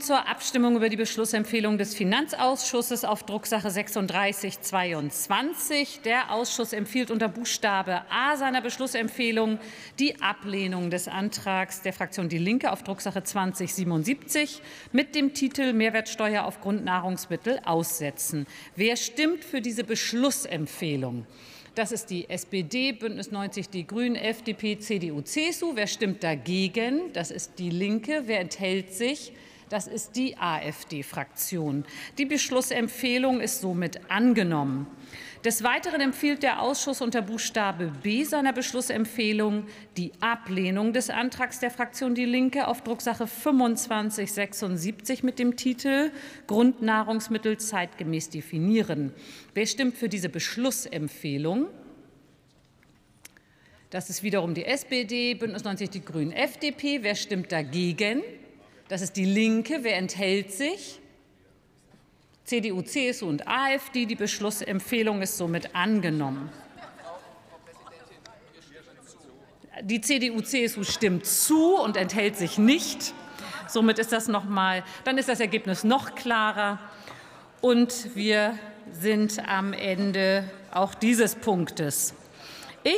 zur Abstimmung über die Beschlussempfehlung des Finanzausschusses auf Drucksache 3622. Der Ausschuss empfiehlt unter Buchstabe A seiner Beschlussempfehlung die Ablehnung des Antrags der Fraktion Die Linke auf Drucksache 2077 mit dem Titel Mehrwertsteuer auf Grundnahrungsmittel aussetzen. Wer stimmt für diese Beschlussempfehlung? Das ist die SPD, Bündnis 90, die Grünen, FDP, CDU, CSU. Wer stimmt dagegen? Das ist die Linke. Wer enthält sich? Das ist die AfD-Fraktion. Die Beschlussempfehlung ist somit angenommen. Des Weiteren empfiehlt der Ausschuss unter Buchstabe B seiner Beschlussempfehlung die Ablehnung des Antrags der Fraktion Die Linke auf Drucksache 2576 mit dem Titel Grundnahrungsmittel zeitgemäß definieren. Wer stimmt für diese Beschlussempfehlung? Das ist wiederum die SPD, Bündnis 90, die Grünen, FDP. Wer stimmt dagegen? Das ist die Linke. Wer enthält sich? CDU, CSU und AfD. Die Beschlussempfehlung ist somit angenommen. Die CDU, CSU stimmt zu und enthält sich nicht. Somit ist das noch mal, dann ist das Ergebnis noch klarer. Und wir sind am Ende auch dieses Punktes.